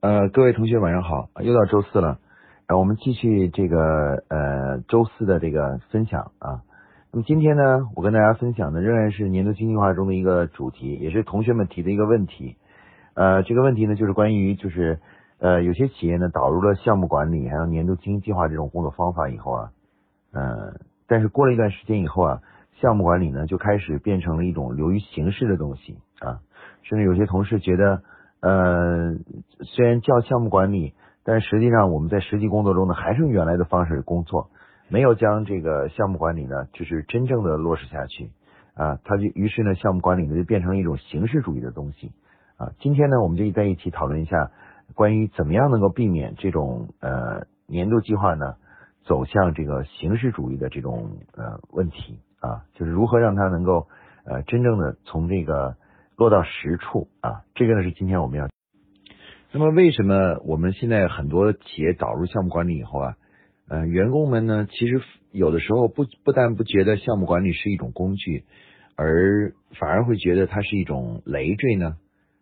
呃，各位同学晚上好，又到周四了，呃，我们继续这个呃周四的这个分享啊。那么今天呢，我跟大家分享的仍然是年度经济化中的一个主题，也是同学们提的一个问题。呃，这个问题呢，就是关于就是呃有些企业呢导入了项目管理还有年度经济计划这种工作方法以后啊，呃，但是过了一段时间以后啊，项目管理呢就开始变成了一种流于形式的东西啊，甚至有些同事觉得。呃，虽然叫项目管理，但实际上我们在实际工作中呢，还是用原来的方式工作，没有将这个项目管理呢，就是真正的落实下去啊。它就于是呢，项目管理呢就变成了一种形式主义的东西啊。今天呢，我们就在一起讨论一下关于怎么样能够避免这种呃年度计划呢走向这个形式主义的这种呃问题啊，就是如何让它能够呃真正的从这个。落到实处啊，这个呢是今天我们要。那么为什么我们现在很多企业导入项目管理以后啊，呃，员工们呢，其实有的时候不不但不觉得项目管理是一种工具，而反而会觉得它是一种累赘呢？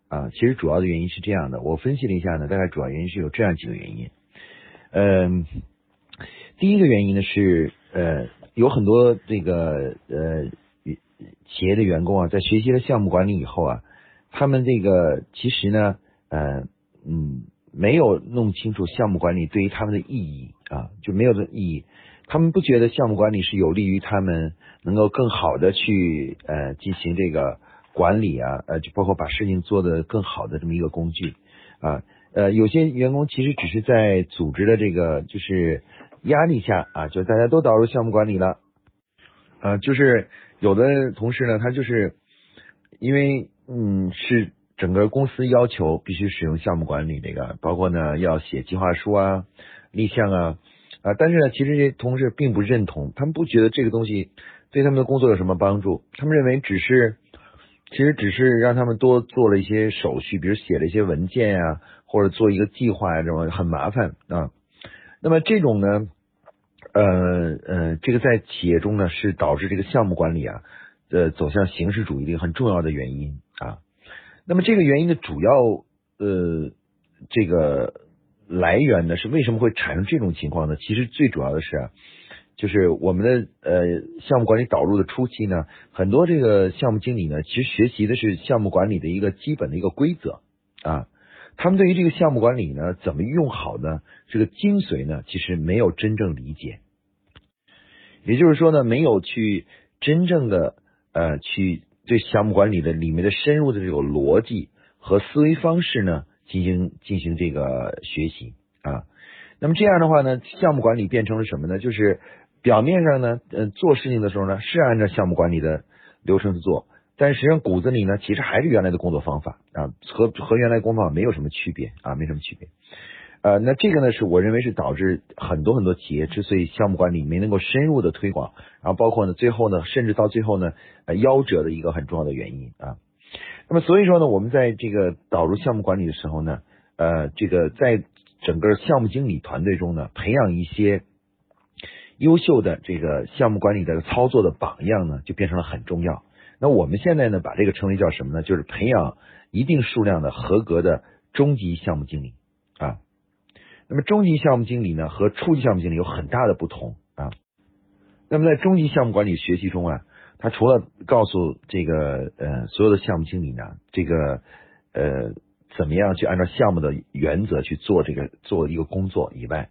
啊，其实主要的原因是这样的，我分析了一下呢，大概主要原因是有这样几个原因。嗯，第一个原因呢是呃，有很多这个呃。企业的员工啊，在学习了项目管理以后啊，他们这个其实呢，呃，嗯，没有弄清楚项目管理对于他们的意义啊，就没有这意义。他们不觉得项目管理是有利于他们能够更好的去呃进行这个管理啊，呃，就包括把事情做得更好的这么一个工具啊。呃，有些员工其实只是在组织的这个就是压力下啊，就大家都导入项目管理了，啊，就是。有的同事呢，他就是因为嗯是整个公司要求必须使用项目管理这个，包括呢要写计划书啊、立项啊啊，但是呢，其实这些同事并不认同，他们不觉得这个东西对他们的工作有什么帮助，他们认为只是其实只是让他们多做了一些手续，比如写了一些文件呀，或者做一个计划呀，这种很麻烦啊。那么这种呢？呃呃，这个在企业中呢，是导致这个项目管理啊，呃，走向形式主义的一个很重要的原因啊。那么这个原因的主要呃这个来源呢，是为什么会产生这种情况呢？其实最主要的是啊，就是我们的呃项目管理导入的初期呢，很多这个项目经理呢，其实学习的是项目管理的一个基本的一个规则啊。他们对于这个项目管理呢，怎么用好呢？这个精髓呢，其实没有真正理解。也就是说呢，没有去真正的呃去对项目管理的里面的深入的这个逻辑和思维方式呢进行进行这个学习啊。那么这样的话呢，项目管理变成了什么呢？就是表面上呢，呃，做事情的时候呢是按照项目管理的流程去做，但实际上骨子里呢其实还是原来的工作方法啊，和和原来工作方法没有什么区别啊，没什么区别。呃，那这个呢，是我认为是导致很多很多企业之所以项目管理没能够深入的推广，然后包括呢，最后呢，甚至到最后呢，呃，夭折的一个很重要的原因啊。那么所以说呢，我们在这个导入项目管理的时候呢，呃，这个在整个项目经理团队中呢，培养一些优秀的这个项目管理的操作的榜样呢，就变成了很重要。那我们现在呢，把这个称为叫什么呢？就是培养一定数量的合格的中级项目经理。那么中级项目经理呢和初级项目经理有很大的不同啊。那么在中级项目管理学习中啊，他除了告诉这个呃所有的项目经理呢，这个呃怎么样去按照项目的原则去做这个做一个工作以外，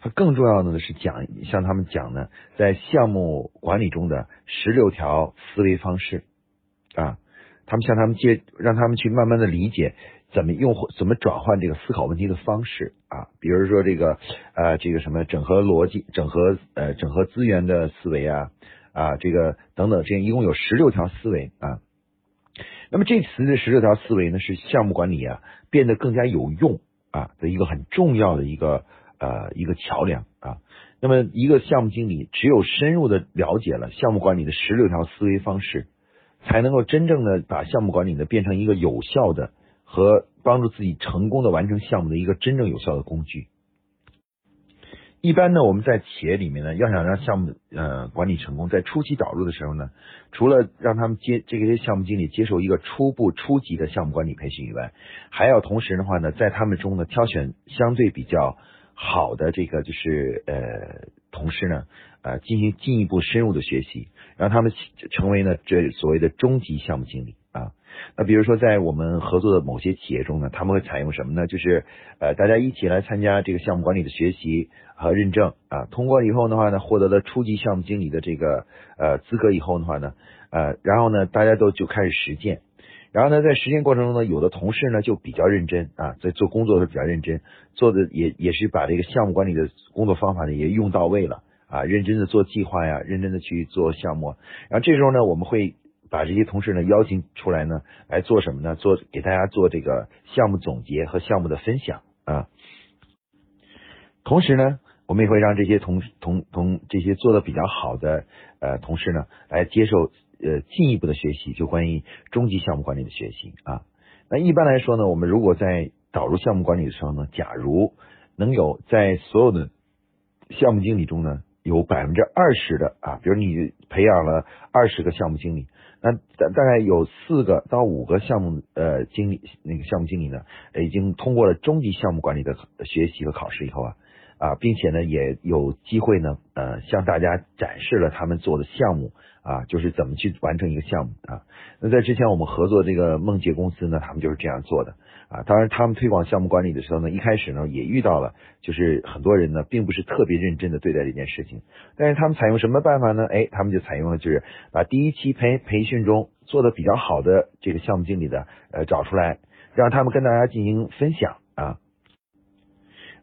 他更重要的呢是讲向他们讲呢，在项目管理中的十六条思维方式啊，他们向他们接让他们去慢慢的理解。怎么用怎么转换这个思考问题的方式啊？比如说这个呃这个什么整合逻辑、整合呃整合资源的思维啊啊这个等等，这样一共有十六条思维啊。那么这次的十六条思维呢，是项目管理啊变得更加有用啊的一个很重要的一个呃一个桥梁啊。那么一个项目经理只有深入的了解了项目管理的十六条思维方式，才能够真正的把项目管理呢变成一个有效的。和帮助自己成功的完成项目的一个真正有效的工具。一般呢，我们在企业里面呢，要想让项目呃管理成功，在初期导入的时候呢，除了让他们接这些项目经理接受一个初步初级的项目管理培训以外，还要同时的话呢，在他们中呢挑选相对比较好的这个就是呃同事呢，呃进行进一步深入的学习，让他们成为呢这所谓的中级项目经理。那比如说，在我们合作的某些企业中呢，他们会采用什么呢？就是呃，大家一起来参加这个项目管理的学习和认证啊，通过以后的话呢，获得了初级项目经理的这个呃资格以后的话呢，呃，然后呢，大家都就开始实践，然后呢，在实践过程中呢，有的同事呢就比较认真啊，在做工作的时候比较认真，做的也也是把这个项目管理的工作方法呢也用到位了啊，认真的做计划呀，认真的去做项目，然后这时候呢，我们会。把这些同事呢邀请出来呢来做什么呢？做给大家做这个项目总结和项目的分享啊。同时呢，我们也会让这些同同同这些做的比较好的呃同事呢来接受呃进一步的学习，就关于中级项目管理的学习啊。那一般来说呢，我们如果在导入项目管理的时候呢，假如能有在所有的项目经理中呢有百分之二十的啊，比如你培养了二十个项目经理。那大大概有四个到五个项目呃经理，那个项目经理呢，已经通过了中级项目管理的学习和考试以后啊啊，并且呢也有机会呢呃向大家展示了他们做的项目啊，就是怎么去完成一个项目啊。那在之前我们合作这个梦洁公司呢，他们就是这样做的。啊，当然，他们推广项目管理的时候呢，一开始呢也遇到了，就是很多人呢并不是特别认真的对待这件事情。但是他们采用什么办法呢？哎，他们就采用了就是把第一期培培训中做的比较好的这个项目经理的呃找出来，让他们跟大家进行分享啊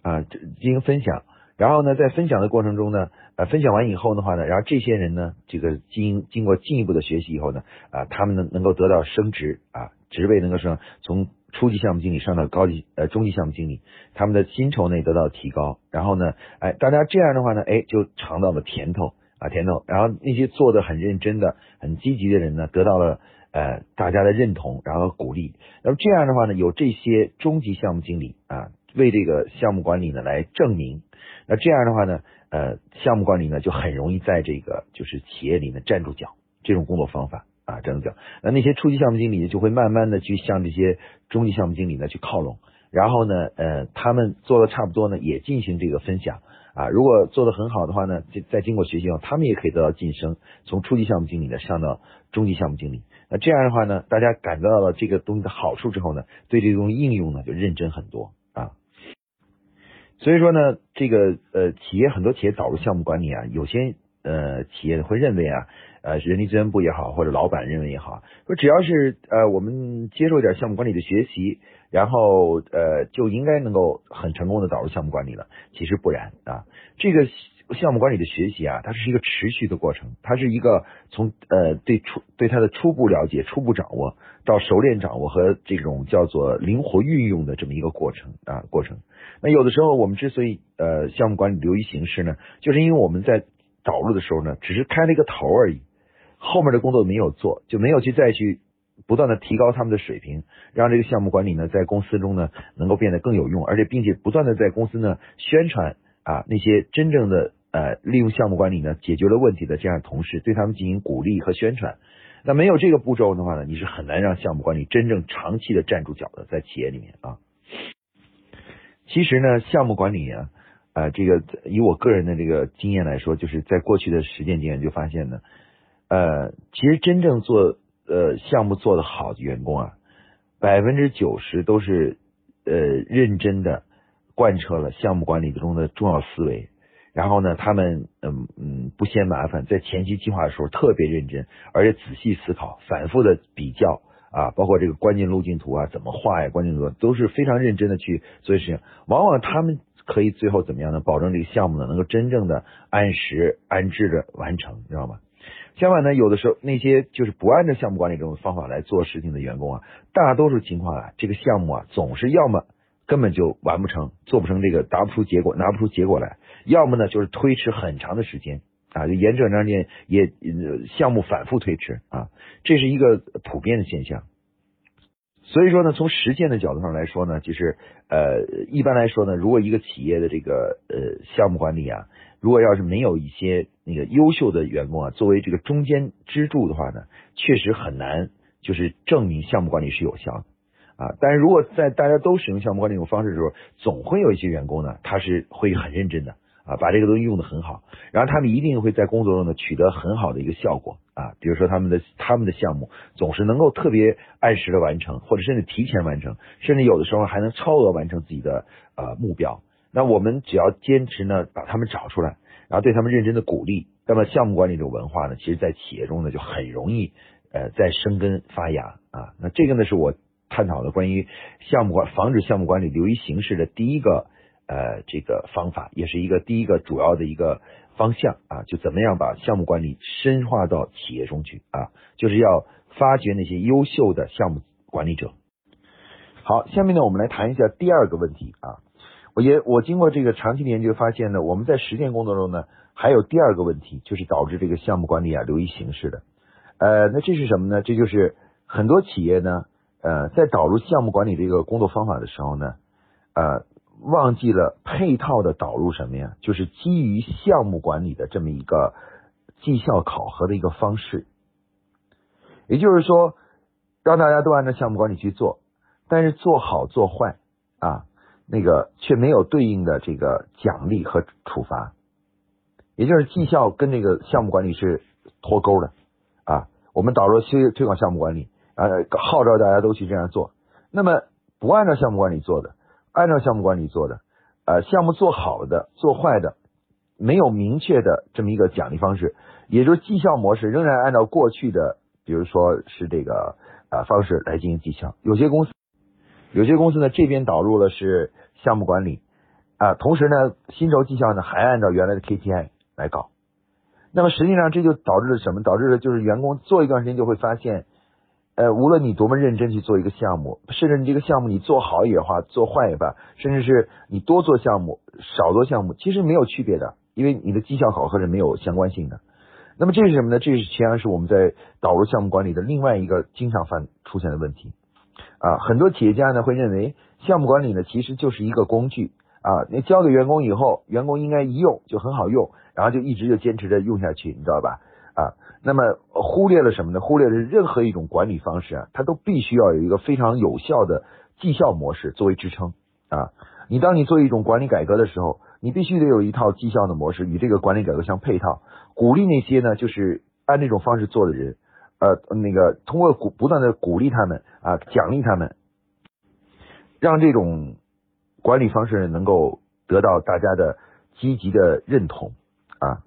啊进行分享。然后呢，在分享的过程中呢，呃，分享完以后的话呢，然后这些人呢，这个经经过进一步的学习以后呢，啊，他们能能够得到升职啊，职位能够升从。初级项目经理上到高级呃中级项目经理，他们的薪酬呢得到提高，然后呢，哎，大家这样的话呢，哎，就尝到了甜头啊甜头，然后那些做的很认真的、很积极的人呢，得到了呃大家的认同，然后鼓励，那么这样的话呢，有这些中级项目经理啊为这个项目管理呢来证明，那这样的话呢，呃，项目管理呢就很容易在这个就是企业里面站住脚，这种工作方法。啊，这样讲，那那些初级项目经理就会慢慢的去向这些中级项目经理呢去靠拢，然后呢，呃，他们做的差不多呢，也进行这个分享啊。如果做的很好的话呢，再经过学习后，他们也可以得到晋升，从初级项目经理呢上到中级项目经理。那这样的话呢，大家感觉到了这个东西的好处之后呢，对这个东西应用呢就认真很多啊。所以说呢，这个呃，企业很多企业导入项目管理啊，有些呃企业会认为啊。呃，人力资源部也好，或者老板认为也好，说只要是呃我们接受一点项目管理的学习，然后呃就应该能够很成功的导入项目管理了。其实不然啊，这个项目管理的学习啊，它是一个持续的过程，它是一个从呃对初对它的初步了解、初步掌握到熟练掌握和这种叫做灵活运用的这么一个过程啊过程。那有的时候我们之所以呃项目管理流于形式呢，就是因为我们在导入的时候呢，只是开了一个头而已。后面的工作没有做，就没有去再去不断的提高他们的水平，让这个项目管理呢在公司中呢能够变得更有用，而且并且不断的在公司呢宣传啊那些真正的呃利用项目管理呢解决了问题的这样同事，对他们进行鼓励和宣传。那没有这个步骤的话呢，你是很难让项目管理真正长期的站住脚的，在企业里面啊。其实呢，项目管理啊，呃，这个以我个人的这个经验来说，就是在过去的实践经验就发现呢。呃，其实真正做呃项目做得好的员工啊，百分之九十都是呃认真的贯彻了项目管理中的重要思维，然后呢，他们嗯嗯不嫌麻烦，在前期计划的时候特别认真，而且仔细思考，反复的比较啊，包括这个关键路径图啊怎么画呀，关键路都是非常认真的去做事情，往往他们可以最后怎么样呢？保证这个项目呢能够真正的按时安置的完成，你知道吗？相反呢，有的时候那些就是不按照项目管理这种方法来做事情的员工啊，大多数情况啊，这个项目啊总是要么根本就完不成，做不成这个达不出结果，拿不出结果来，要么呢就是推迟很长的时间啊，就延这长时间也项目反复推迟啊，这是一个普遍的现象。所以说呢，从实践的角度上来说呢，就是呃，一般来说呢，如果一个企业的这个呃项目管理啊，如果要是没有一些那个优秀的员工啊，作为这个中间支柱的话呢，确实很难就是证明项目管理是有效的啊。但是如果在大家都使用项目管理这种方式的时候，总会有一些员工呢，他是会很认真的。啊，把这个东西用的很好，然后他们一定会在工作中呢取得很好的一个效果啊，比如说他们的他们的项目总是能够特别按时的完成，或者甚至提前完成，甚至有的时候还能超额完成自己的呃目标。那我们只要坚持呢，把他们找出来，然后对他们认真的鼓励，那么项目管理这种文化呢，其实在企业中呢就很容易呃在生根发芽啊。那这个呢是我探讨的关于项目管防止项目管理流于形式的第一个。呃，这个方法也是一个第一个主要的一个方向啊，就怎么样把项目管理深化到企业中去啊，就是要发掘那些优秀的项目管理者。好，下面呢，我们来谈一下第二个问题啊。我也我经过这个长期的研究发现呢，我们在实践工作中呢，还有第二个问题，就是导致这个项目管理啊流于形式的。呃，那这是什么呢？这就是很多企业呢，呃，在导入项目管理这个工作方法的时候呢，呃。忘记了配套的导入什么呀？就是基于项目管理的这么一个绩效考核的一个方式，也就是说，让大家都按照项目管理去做，但是做好做坏啊，那个却没有对应的这个奖励和处罚，也就是绩效跟这个项目管理是脱钩的啊。我们导入推推广项目管理，呃，号召大家都去这样做，那么不按照项目管理做的。按照项目管理做的，呃，项目做好的、做坏的，没有明确的这么一个奖励方式，也就是绩效模式仍然按照过去的，比如说是这个呃方式来进行绩效。有些公司，有些公司呢这边导入了是项目管理啊，同时呢薪酬绩效呢还按照原来的 KPI 来搞。那么实际上这就导致了什么？导致了就是员工做一段时间就会发现。呃，无论你多么认真去做一个项目，甚至你这个项目你做好也罢，做坏也罢，甚至是你多做项目、少做项目，其实没有区别的，因为你的绩效考核是没有相关性的。那么这是什么呢？这是实际上是我们在导入项目管理的另外一个经常犯出现的问题啊。很多企业家呢会认为项目管理呢其实就是一个工具啊，你交给员工以后，员工应该一用就很好用，然后就一直就坚持着用下去，你知道吧？啊。那么忽略了什么呢？忽略了任何一种管理方式啊，它都必须要有一个非常有效的绩效模式作为支撑啊。你当你做一种管理改革的时候，你必须得有一套绩效的模式与这个管理改革相配套，鼓励那些呢就是按这种方式做的人，呃，那个通过鼓不断的鼓励他们啊，奖励他们，让这种管理方式能够得到大家的积极的认同啊。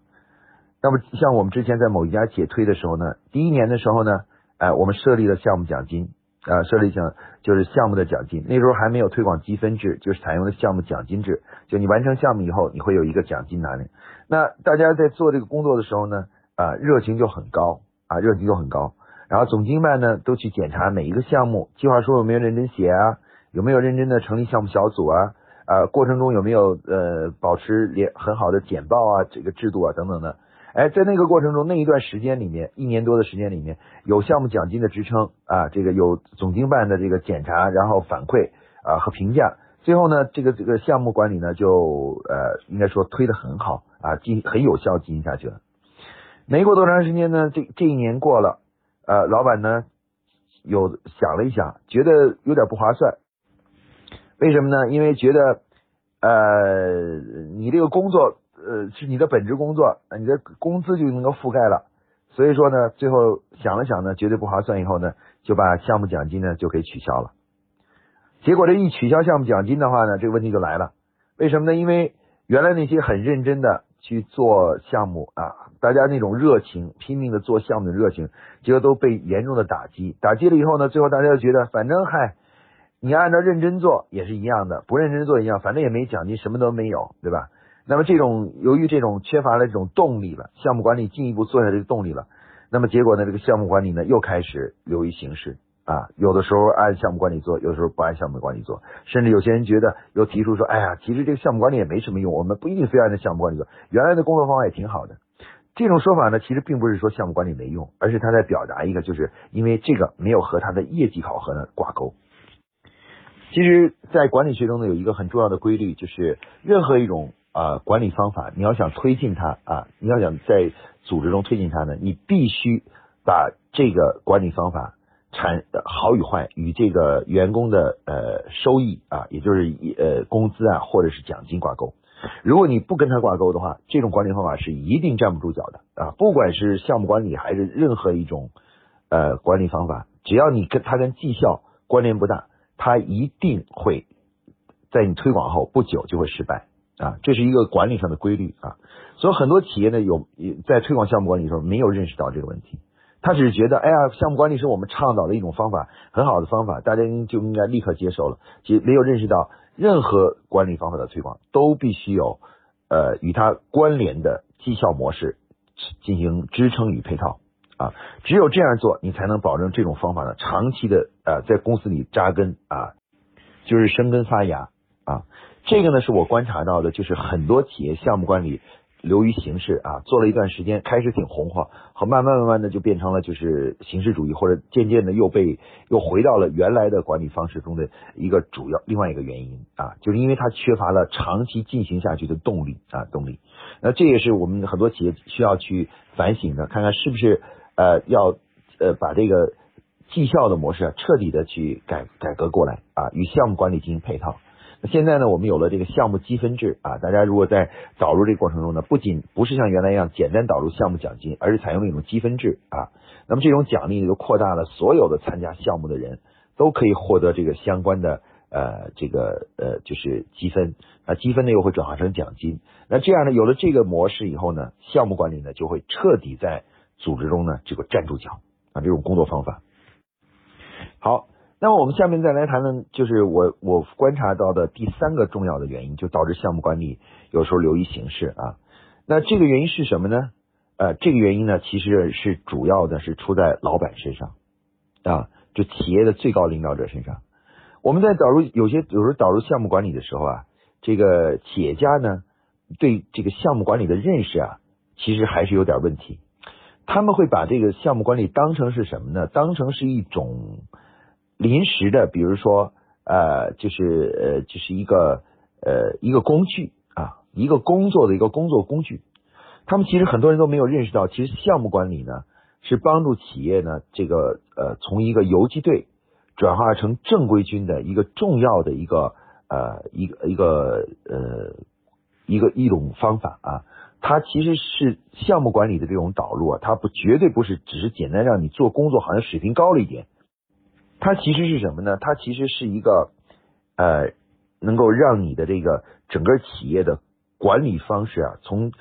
那么像我们之前在某一家企业推的时候呢，第一年的时候呢，哎，我们设立了项目奖金啊，设立项就是项目的奖金。那时候还没有推广积分制，就是采用的项目奖金制。就你完成项目以后，你会有一个奖金拿领。那大家在做这个工作的时候呢，啊，热情就很高啊，热情就很高。然后总经办呢都去检查每一个项目计划书有没有认真写啊，有没有认真的成立项目小组啊，啊，过程中有没有呃保持连很好的简报啊，这个制度啊等等的。哎，在那个过程中，那一段时间里面，一年多的时间里面，有项目奖金的支撑啊，这个有总经办的这个检查，然后反馈啊和评价，最后呢，这个这个项目管理呢就呃应该说推的很好啊，进很有效进行下去了。没过多长时间呢，这这一年过了，呃，老板呢有想了一想，觉得有点不划算。为什么呢？因为觉得呃你这个工作。呃，是你的本职工作，你的工资就能够覆盖了。所以说呢，最后想了想呢，绝对不划算。以后呢，就把项目奖金呢就给取消了。结果这一取消项目奖金的话呢，这个问题就来了。为什么呢？因为原来那些很认真的去做项目啊，大家那种热情，拼命的做项目的热情，结果都被严重的打击。打击了以后呢，最后大家就觉得，反正嗨，你按照认真做也是一样的，不认真做一样，反正也没奖金，什么都没有，对吧？那么这种由于这种缺乏了这种动力了，项目管理进一步做下这个动力了，那么结果呢，这个项目管理呢又开始流于形式。啊，有的时候按项目管理做，有的时候不按项目管理做，甚至有些人觉得又提出说，哎呀，其实这个项目管理也没什么用，我们不一定非按照项目管理做，原来的工作方法也挺好的。这种说法呢，其实并不是说项目管理没用，而是他在表达一个，就是因为这个没有和他的业绩考核呢挂钩。其实，在管理学中呢，有一个很重要的规律，就是任何一种啊管理方法，你要想推进它啊，你要想在组织中推进它呢，你必须把这个管理方法产好与坏与这个员工的呃收益啊，也就是呃工资啊或者是奖金挂钩。如果你不跟它挂钩的话，这种管理方法是一定站不住脚的啊！不管是项目管理还是任何一种呃管理方法，只要你跟它跟绩效关联不大，它一定会在你推广后不久就会失败啊！这是一个管理上的规律啊！所以很多企业呢有在推广项目管理的时候没有认识到这个问题，他只是觉得哎呀，项目管理是我们倡导的一种方法，很好的方法，大家就应该立刻接受了，其实没有认识到。任何管理方法的推广都必须有呃与它关联的绩效模式进行支撑与配套啊，只有这样做，你才能保证这种方法呢长期的呃在公司里扎根啊，就是生根发芽啊。这个呢是我观察到的，就是很多企业项目管理。流于形式啊，做了一段时间，开始挺红火，好慢慢慢慢的就变成了就是形式主义，或者渐渐的又被又回到了原来的管理方式中的一个主要另外一个原因啊，就是因为它缺乏了长期进行下去的动力啊动力。那这也是我们很多企业需要去反省的，看看是不是呃要呃把这个绩效的模式啊彻底的去改改革过来啊，与项目管理进行配套。现在呢，我们有了这个项目积分制啊，大家如果在导入这个过程中呢，不仅不是像原来一样简单导入项目奖金，而是采用了一种积分制啊。那么这种奖励呢就扩大了所有的参加项目的人都可以获得这个相关的呃这个呃就是积分啊，积分呢又会转化成奖金。那这样呢，有了这个模式以后呢，项目管理呢就会彻底在组织中呢这个站住脚啊，这种工作方法好。那么我们下面再来谈谈，就是我我观察到的第三个重要的原因，就导致项目管理有时候流于形式啊。那这个原因是什么呢？呃，这个原因呢，其实是主要的是出在老板身上啊，就企业的最高领导者身上。我们在导入有些有时候导入项目管理的时候啊，这个企业家呢对这个项目管理的认识啊，其实还是有点问题。他们会把这个项目管理当成是什么呢？当成是一种。临时的，比如说，呃，就是呃，就是一个呃一个工具啊，一个工作的一个工作工具。他们其实很多人都没有认识到，其实项目管理呢是帮助企业呢这个呃从一个游击队转化成正规军的一个重要的一个呃一个一个呃一个一种方法啊。它其实是项目管理的这种导入啊，它不绝对不是只是简单让你做工作好像水平高了一点。它其实是什么呢？它其实是一个呃，能够让你的这个整个企业的管理方式啊，从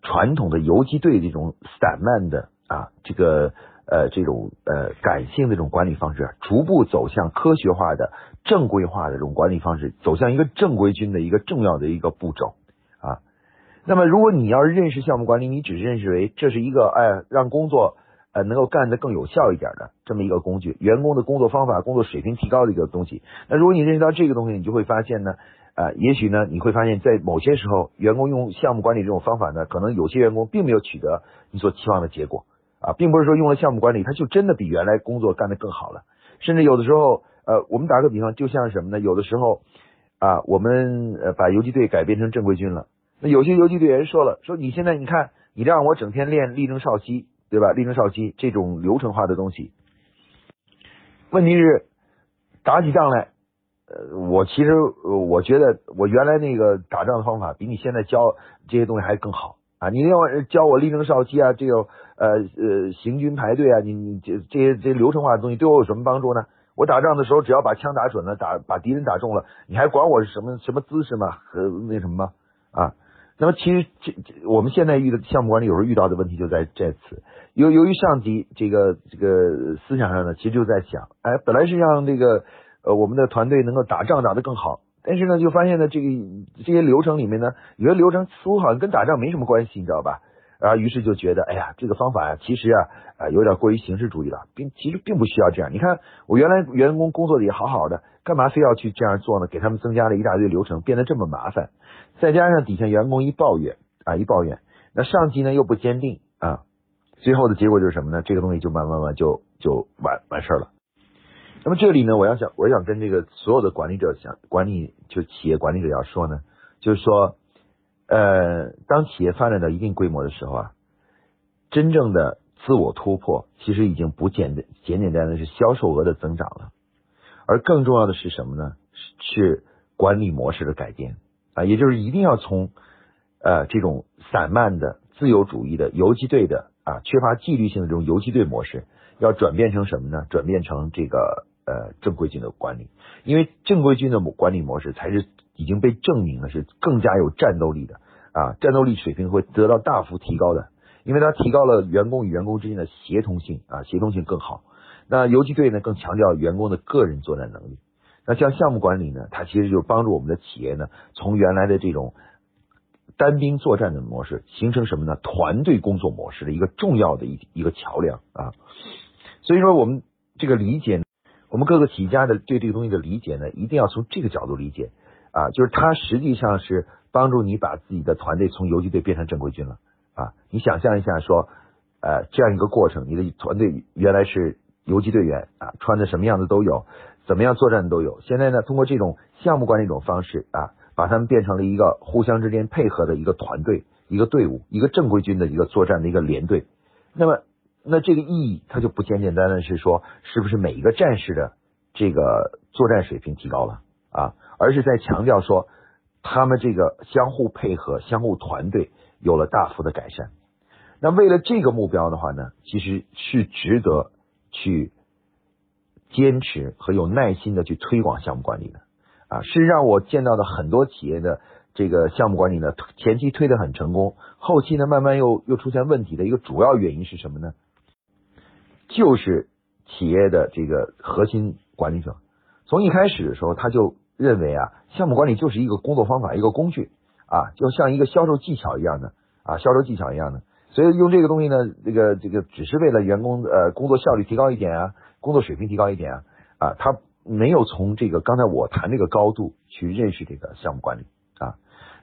传统的游击队这种散漫的啊，这个呃这种呃感性的这种管理方式，啊逐步走向科学化的正规化的这种管理方式，走向一个正规军的一个重要的一个步骤啊。那么，如果你要是认识项目管理，你只认识为这是一个哎让工作。呃，能够干得更有效一点的这么一个工具，员工的工作方法、工作水平提高的一个东西。那如果你认识到这个东西，你就会发现呢，呃，也许呢，你会发现在某些时候，员工用项目管理这种方法呢，可能有些员工并没有取得你所期望的结果啊，并不是说用了项目管理，他就真的比原来工作干得更好了。甚至有的时候，呃，我们打个比方，就像什么呢？有的时候啊，我们呃把游击队改编成正规军了，那有些游击队员说了，说你现在你看，你让我整天练立正少息。对吧？立正少息这种流程化的东西，问题是打起仗来，呃，我其实我觉得我原来那个打仗的方法比你现在教这些东西还更好啊！你要教我立正少息啊，这个呃呃行军排队啊，你你这这些这流程化的东西对我有什么帮助呢？我打仗的时候只要把枪打准了，打把敌人打中了，你还管我是什么什么姿势吗？和那什么吗？啊？那么其实这这我们现在遇的项目管理有时候遇到的问题就在在此，由由于上级这个这个思想上呢，其实就在想，哎，本来是让这个呃我们的团队能够打仗打得更好，但是呢就发现呢这个这些流程里面呢，有些流程似乎好像跟打仗没什么关系，你知道吧？啊，于是就觉得，哎呀，这个方法呀，其实啊啊有点过于形式主义了，并其实并不需要这样。你看我原来员工工作的也好好的，干嘛非要去这样做呢？给他们增加了一大堆流程，变得这么麻烦。再加上底下员工一抱怨啊，一抱怨，那上级呢又不坚定啊，最后的结果就是什么呢？这个东西就慢慢慢就就完完事儿了。那么这里呢，我要想，我想跟这个所有的管理者想管理，就企业管理者要说呢，就是说，呃，当企业发展到一定规模的时候啊，真正的自我突破，其实已经不简单简简单单是销售额的增长了，而更重要的是什么呢？是管理模式的改变啊，也就是一定要从呃这种散漫的自由主义的游击队的啊，缺乏纪律性的这种游击队模式，要转变成什么呢？转变成这个。呃，正规军的管理，因为正规军的管理模式才是已经被证明了是更加有战斗力的啊，战斗力水平会得到大幅提高的，因为它提高了员工与员工之间的协同性啊，协同性更好。那游击队呢，更强调员工的个人作战能力。那像项目管理呢，它其实就是帮助我们的企业呢，从原来的这种单兵作战的模式，形成什么呢？团队工作模式的一个重要的一一个桥梁啊。所以说，我们这个理解。我们各个企业家的对这个东西的理解呢，一定要从这个角度理解啊，就是它实际上是帮助你把自己的团队从游击队变成正规军了啊。你想象一下，说呃这样一个过程，你的团队原来是游击队员啊，穿的什么样子都有，怎么样作战都有。现在呢，通过这种项目管理一种方式啊，把他们变成了一个互相之间配合的一个团队、一个队伍、一个正规军的一个作战的一个连队。那么。那这个意义，它就不简简单单是说，是不是每一个战士的这个作战水平提高了啊？而是在强调说，他们这个相互配合、相互团队有了大幅的改善。那为了这个目标的话呢，其实是值得去坚持和有耐心的去推广项目管理的啊，是让我见到的很多企业的。这个项目管理呢，前期推的很成功，后期呢慢慢又又出现问题的一个主要原因是什么呢？就是企业的这个核心管理者，从一开始的时候他就认为啊，项目管理就是一个工作方法，一个工具啊，就像一个销售技巧一样的啊，销售技巧一样的，所以用这个东西呢，这个这个只是为了员工呃工作效率提高一点啊，工作水平提高一点啊啊，他没有从这个刚才我谈这个高度去认识这个项目管理啊。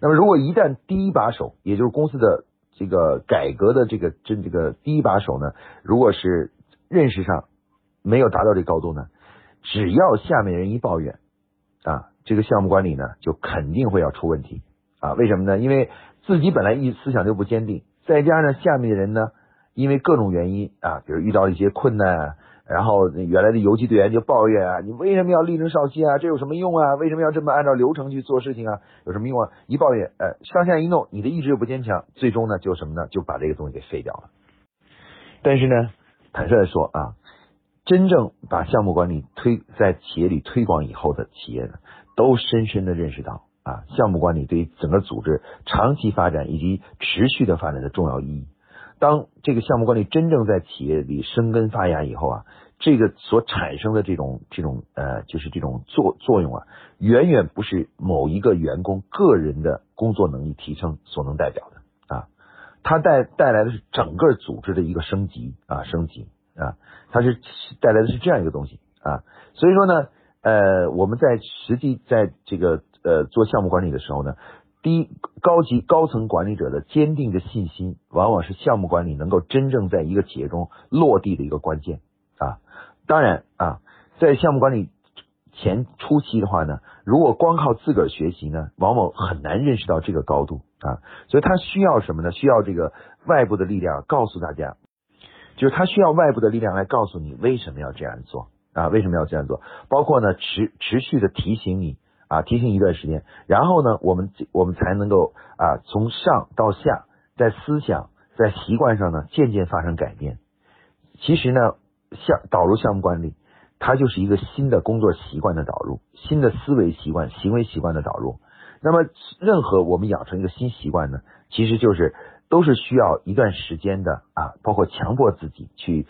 那么，如果一旦第一把手，也就是公司的这个改革的这个这这个第一把手呢，如果是认识上没有达到这高度呢，只要下面人一抱怨啊，这个项目管理呢就肯定会要出问题啊。为什么呢？因为自己本来一思想就不坚定，再加上下面的人呢，因为各种原因啊，比如遇到一些困难啊。然后原来的游击队员就抱怨啊，你为什么要力争少新啊？这有什么用啊？为什么要这么按照流程去做事情啊？有什么用啊？一抱怨，呃，上下一弄，你的意志又不坚强，最终呢就什么呢？就把这个东西给废掉了。但是呢，坦率的说啊，真正把项目管理推在企业里推广以后的企业呢，都深深的认识到啊，项目管理对于整个组织长期发展以及持续的发展的重要意义。当这个项目管理真正在企业里生根发芽以后啊，这个所产生的这种这种呃，就是这种作作用啊，远远不是某一个员工个人的工作能力提升所能代表的啊，它带带来的是整个组织的一个升级啊，升级啊，它是带来的是这样一个东西啊，所以说呢，呃，我们在实际在这个呃做项目管理的时候呢。第一，高级高层管理者的坚定的信心，往往是项目管理能够真正在一个企业中落地的一个关键啊。当然啊，在项目管理前初期的话呢，如果光靠自个儿学习呢，往往很难认识到这个高度啊。所以他需要什么呢？需要这个外部的力量告诉大家，就是他需要外部的力量来告诉你为什么要这样做啊？为什么要这样做？包括呢，持持续的提醒你。啊，提醒一段时间，然后呢，我们我们才能够啊，从上到下，在思想、在习惯上呢，渐渐发生改变。其实呢，项导入项目管理，它就是一个新的工作习惯的导入，新的思维习惯、行为习惯的导入。那么，任何我们养成一个新习惯呢，其实就是都是需要一段时间的啊，包括强迫自己去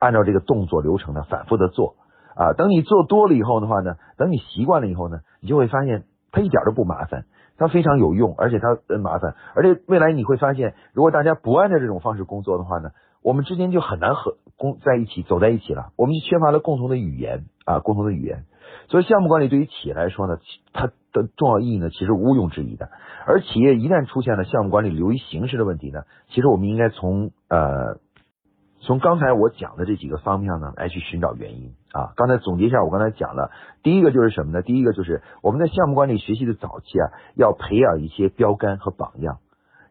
按照这个动作流程呢，反复的做。啊，等你做多了以后的话呢，等你习惯了以后呢，你就会发现它一点都不麻烦，它非常有用，而且它呃麻烦，而且未来你会发现，如果大家不按照这种方式工作的话呢，我们之间就很难和工在一起走在一起了，我们就缺乏了共同的语言啊，共同的语言。所以项目管理对于企业来说呢，它的重要意义呢，其实毋庸置疑的。而企业一旦出现了项目管理流于形式的问题呢，其实我们应该从呃。从刚才我讲的这几个方面呢，来去寻找原因啊。刚才总结一下，我刚才讲了，第一个就是什么呢？第一个就是我们在项目管理学习的早期啊，要培养一些标杆和榜样，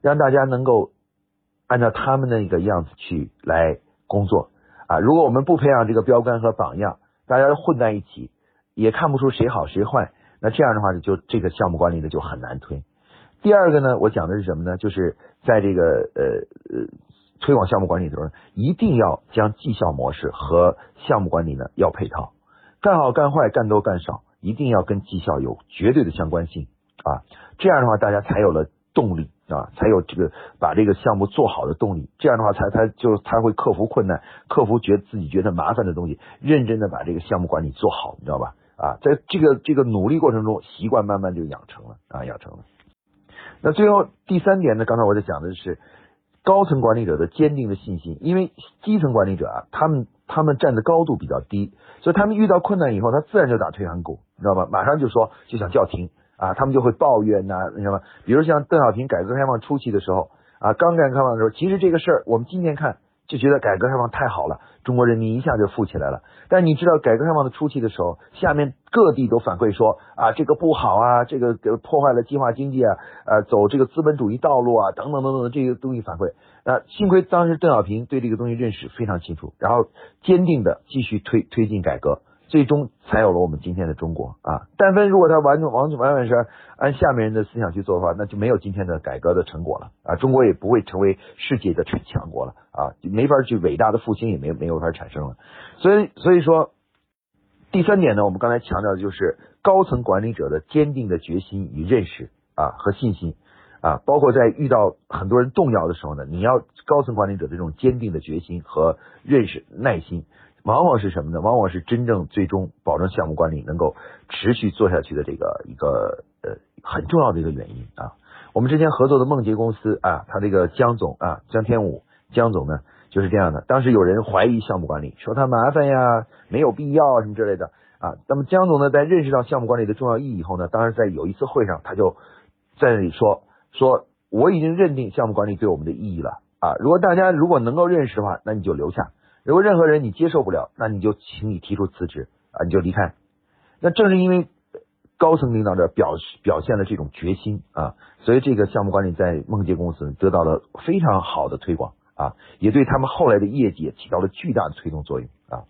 让大家能够按照他们的一个样子去来工作啊。如果我们不培养这个标杆和榜样，大家混在一起，也看不出谁好谁坏，那这样的话呢，就这个项目管理呢就很难推。第二个呢，我讲的是什么呢？就是在这个呃呃推广项目管理的时候，一定要将绩效模式和项目管理呢要配套，干好干坏干多干少，一定要跟绩效有绝对的相关性啊。这样的话，大家才有了动力啊，才有这个把这个项目做好的动力。这样的话，才才就才会克服困难，克服觉自己觉得麻烦的东西，认真的把这个项目管理做好，你知道吧？啊，在这个这个努力过程中，习惯慢慢就养成了啊，养成了。那最后第三点呢？刚才我在讲的是高层管理者的坚定的信心，因为基层管理者啊，他们他们站的高度比较低，所以他们遇到困难以后，他自然就打退堂鼓，你知道吧？马上就说就想叫停啊，他们就会抱怨呐，你知道吗？比如像邓小平改革开放初期的时候啊，刚改革开放的时候，其实这个事儿我们今天看。就觉得改革开放太好了，中国人民一下就富起来了。但你知道，改革开放的初期的时候，下面各地都反馈说啊，这个不好啊，这个破坏了计划经济啊，呃，走这个资本主义道路啊，等等等等的这个东西反馈。那幸亏当时邓小平对这个东西认识非常清楚，然后坚定的继续推推进改革。最终才有了我们今天的中国啊！但凡如果他完完完完全是按下面人的思想去做的话，那就没有今天的改革的成果了啊！中国也不会成为世界的强国了啊！没法去伟大的复兴，也没没有法产生了。所以所以说，第三点呢，我们刚才强调的就是高层管理者的坚定的决心与认识啊和信心啊，包括在遇到很多人动摇的时候呢，你要高层管理者的这种坚定的决心和认识耐心。往往是什么呢？往往是真正最终保证项目管理能够持续做下去的这个一个呃很重要的一个原因啊。我们之前合作的梦洁公司啊，他这个江总啊，江天武江总呢就是这样的。当时有人怀疑项目管理，说他麻烦呀，没有必要什么之类的啊。那么江总呢，在认识到项目管理的重要意义以后呢，当时在有一次会上，他就在那里说说我已经认定项目管理对我们的意义了啊。如果大家如果能够认识的话，那你就留下。如果任何人你接受不了，那你就请你提出辞职啊，你就离开。那正是因为高层领导者表表现了这种决心啊，所以这个项目管理在梦洁公司得到了非常好的推广啊，也对他们后来的业绩起到了巨大的推动作用啊。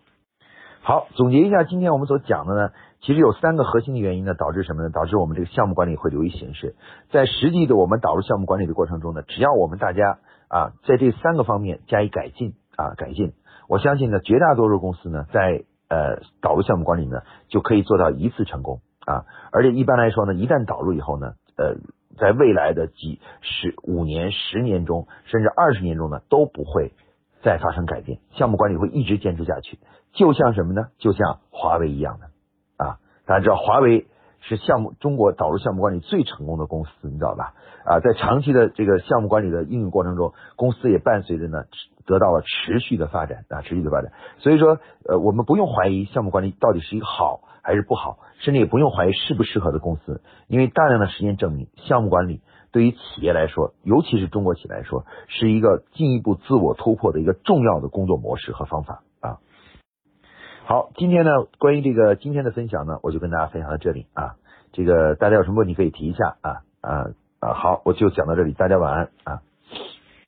好，总结一下今天我们所讲的呢，其实有三个核心的原因呢，导致什么呢？导致我们这个项目管理会流于形式。在实际的我们导入项目管理的过程中呢，只要我们大家啊，在这三个方面加以改进啊，改进。我相信呢，绝大多数公司呢，在呃导入项目管理呢，就可以做到一次成功啊。而且一般来说呢，一旦导入以后呢，呃，在未来的几十五年、十年中，甚至二十年中呢，都不会再发生改变，项目管理会一直坚持下去。就像什么呢？就像华为一样的啊，大家知道华为。是项目中国导入项目管理最成功的公司，你知道吧？啊，在长期的这个项目管理的应用过程中，公司也伴随着呢得到了持续的发展啊，持续的发展。所以说，呃，我们不用怀疑项目管理到底是一个好还是不好，甚至也不用怀疑适不适合的公司，因为大量的实验证明，项目管理对于企业来说，尤其是中国企业来说，是一个进一步自我突破的一个重要的工作模式和方法啊。好，今天呢，关于这个今天的分享呢，我就跟大家分享到这里啊。这个大家有什么问题可以提一下啊啊啊！好，我就讲到这里，大家晚安啊。